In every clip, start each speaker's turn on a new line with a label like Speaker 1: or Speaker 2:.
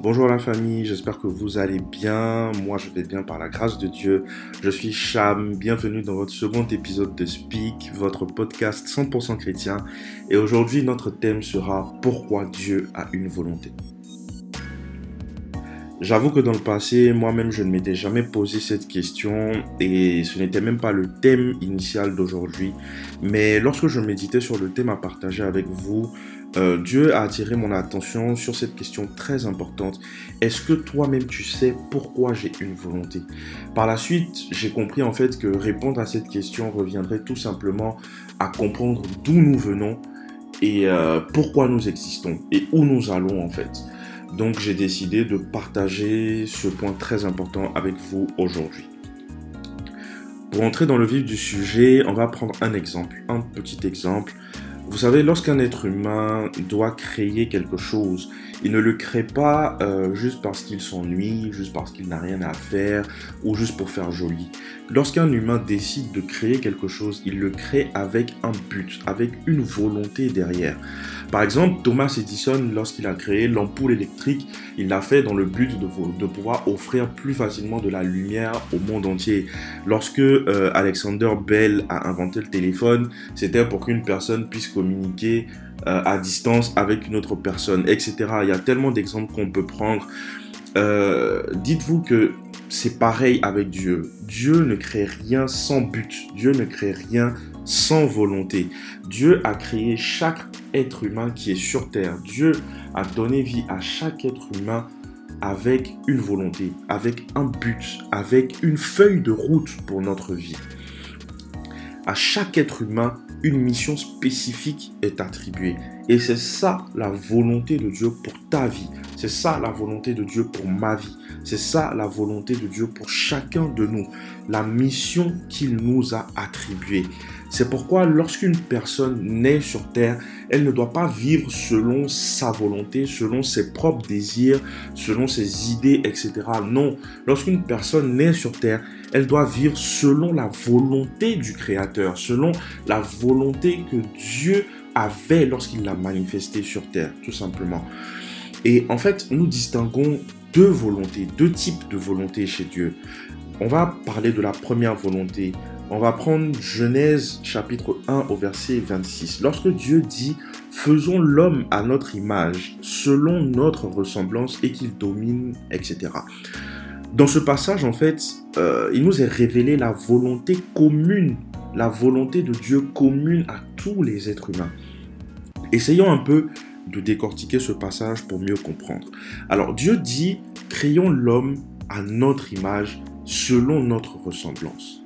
Speaker 1: Bonjour la famille, j'espère que vous allez bien. Moi je vais bien par la grâce de Dieu. Je suis Cham, bienvenue dans votre second épisode de Speak, votre podcast 100% chrétien. Et aujourd'hui notre thème sera Pourquoi Dieu a une volonté? J'avoue que dans le passé, moi-même, je ne m'étais jamais posé cette question et ce n'était même pas le thème initial d'aujourd'hui. Mais lorsque je méditais sur le thème à partager avec vous, euh, Dieu a attiré mon attention sur cette question très importante. Est-ce que toi-même tu sais pourquoi j'ai une volonté? Par la suite, j'ai compris en fait que répondre à cette question reviendrait tout simplement à comprendre d'où nous venons et euh, pourquoi nous existons et où nous allons en fait. Donc j'ai décidé de partager ce point très important avec vous aujourd'hui. Pour entrer dans le vif du sujet, on va prendre un exemple, un petit exemple vous savez, lorsqu'un être humain doit créer quelque chose, il ne le crée pas euh, juste parce qu'il s'ennuie, juste parce qu'il n'a rien à faire ou juste pour faire joli. Lorsqu'un humain décide de créer quelque chose, il le crée avec un but, avec une volonté derrière. Par exemple, Thomas Edison, lorsqu'il a créé l'ampoule électrique, il l'a fait dans le but de, pouvoir offrir plus facilement de la lumière au monde entier. Lorsque euh, Alexander Bell a inventé le téléphone, c'était pour qu'une personne puisse communiquer euh, à distance avec une autre personne, etc. Il y a tellement d'exemples qu'on peut prendre. Euh, dites-vous que c'est pareil avec Dieu. Dieu ne crée rien sans but. Dieu ne crée rien sans volonté. Dieu a créé chaque être humain qui est sur terre. Dieu a donné vie à chaque être humain avec une volonté, avec un but, avec une feuille de route pour notre vie. À chaque être humain, une mission spécifique est attribuée. Et c'est ça la volonté de Dieu pour ta vie. C'est ça la volonté de Dieu pour ma vie. C'est ça la volonté de Dieu pour chacun de nous. La mission qu'il nous a attribuée. C'est pourquoi lorsqu'une personne naît sur terre, elle ne doit pas vivre selon sa volonté, selon ses propres désirs, selon ses idées, etc. Non, lorsqu'une personne naît sur terre, elle doit vivre selon la volonté du Créateur, selon la volonté que Dieu avait lorsqu'il l'a manifesté sur terre, tout simplement. Et en fait, nous distinguons deux volontés, deux types de volontés chez Dieu. On va parler de la première volonté, on va prendre Genèse chapitre 1 au verset 26. Lorsque Dieu dit Faisons l'homme à notre image, selon notre ressemblance, et qu'il domine, etc. Dans ce passage, en fait, euh, il nous est révélé la volonté commune, la volonté de Dieu commune à tous les êtres humains. Essayons un peu de décortiquer ce passage pour mieux comprendre. Alors, Dieu dit Créons l'homme à notre image, selon notre ressemblance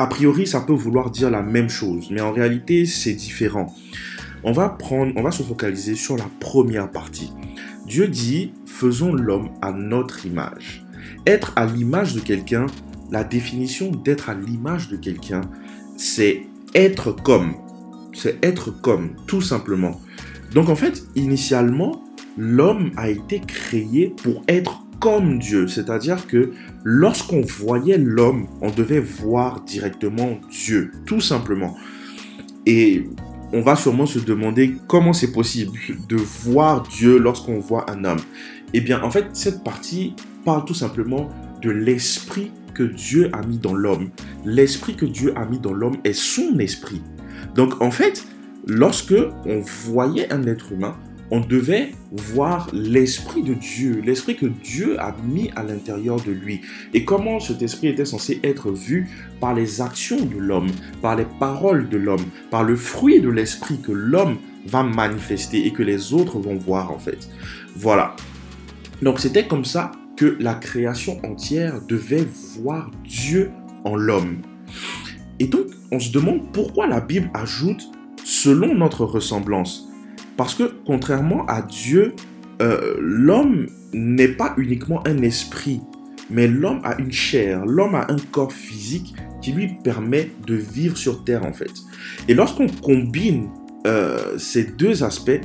Speaker 1: a priori, ça peut vouloir dire la même chose, mais en réalité, c'est différent. On va prendre, on va se focaliser sur la première partie. Dieu dit, faisons l'homme à notre image. Être à l'image de quelqu'un, la définition d'être à l'image de quelqu'un, c'est être comme. C'est être comme, tout simplement. Donc en fait, initialement, l'homme a été créé pour être comme Dieu. C'est-à-dire que lorsqu'on voyait l'homme, on devait voir directement Dieu, tout simplement. Et on va sûrement se demander comment c'est possible de voir Dieu lorsqu'on voit un homme. Eh bien, en fait, cette partie parle tout simplement de l'esprit que Dieu a mis dans l'homme. L'esprit que Dieu a mis dans l'homme est son esprit. Donc, en fait, lorsque on voyait un être humain, on devait voir l'Esprit de Dieu, l'Esprit que Dieu a mis à l'intérieur de lui. Et comment cet Esprit était censé être vu? Par les actions de l'homme, par les paroles de l'homme, par le fruit de l'Esprit que l'homme va manifester et que les autres vont voir en fait. Voilà. Donc c'était comme ça que la création entière devait voir Dieu en l'homme. Et donc on se demande pourquoi la Bible ajoute selon notre ressemblance. Parce que contrairement à Dieu, euh, l'homme n'est pas uniquement un esprit, mais l'homme a une chair, l'homme a un corps physique qui lui permet de vivre sur Terre en fait. Et lorsqu'on combine euh, ces deux aspects,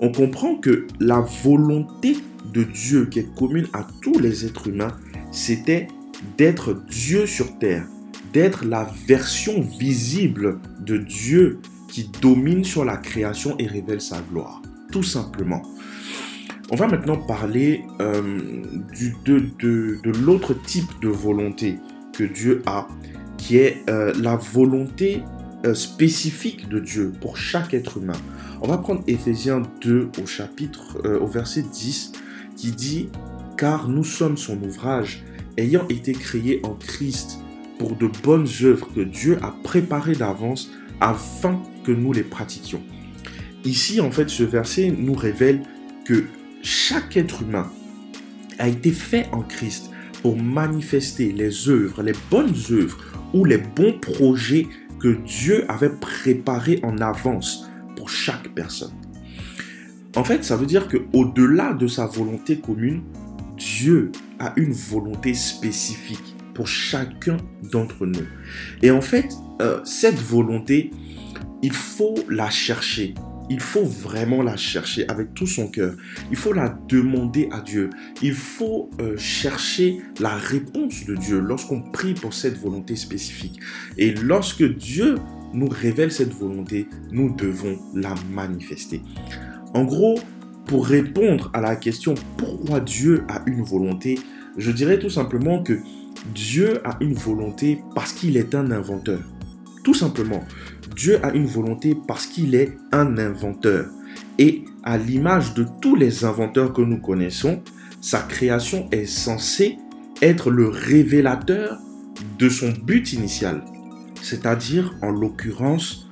Speaker 1: on comprend que la volonté de Dieu qui est commune à tous les êtres humains, c'était d'être Dieu sur Terre, d'être la version visible de Dieu domine sur la création et révèle sa gloire. Tout simplement. On va maintenant parler euh, de, l'autre type de volonté que Dieu a, qui est euh, la volonté euh, spécifique de Dieu pour chaque être humain. On va prendre Éphésiens 2 au chapitre, au verset 10, qui dit Car nous sommes son ouvrage, ayant été créés en Christ pour de bonnes œuvres que Dieu a préparées d'avance afin que nous les pratiquions. Ici, en fait, ce verset nous révèle que chaque être humain a été fait en Christ pour manifester les œuvres, les bonnes œuvres ou les bons projets que Dieu avait préparés en avance pour chaque personne. En fait, ça veut dire que au-delà de sa volonté commune, Dieu a une volonté spécifique pour chacun d'entre nous. Et en fait, euh, cette volonté, il faut la chercher. Il faut vraiment la chercher avec tout son cœur. Il faut la demander à Dieu. Il faut euh, chercher la réponse de Dieu lorsqu'on prie pour cette volonté spécifique. Et lorsque Dieu nous révèle cette volonté, nous devons la manifester. En gros, pour répondre à la question pourquoi Dieu a une volonté, je dirais tout simplement que Dieu a une volonté parce qu'il est un inventeur. Tout simplement, Dieu a une volonté parce qu'il est un inventeur. Et à l'image de tous les inventeurs que nous connaissons, sa création est censée être le révélateur de son but initial. C'est-à-dire, en l'occurrence,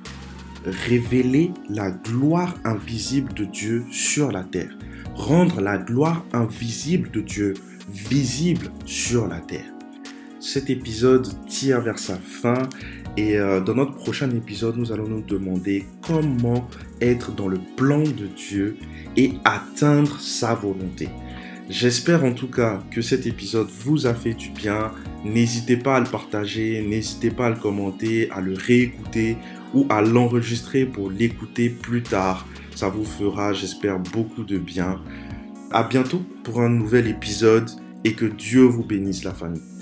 Speaker 1: révéler la gloire invisible de Dieu sur la terre. Rendre la gloire invisible de Dieu visible sur la terre. Cet épisode tire vers sa fin et euh, dans notre prochain épisode, nous allons nous demander comment être dans le plan de Dieu et atteindre sa volonté. J'espère en tout cas que cet épisode vous a fait du bien. N'hésitez pas à le partager, n'hésitez pas à le commenter, à le réécouter ou à l'enregistrer pour l'écouter plus tard. Ça vous fera, j'espère, beaucoup de bien. À bientôt pour un nouvel épisode et que Dieu vous bénisse la famille.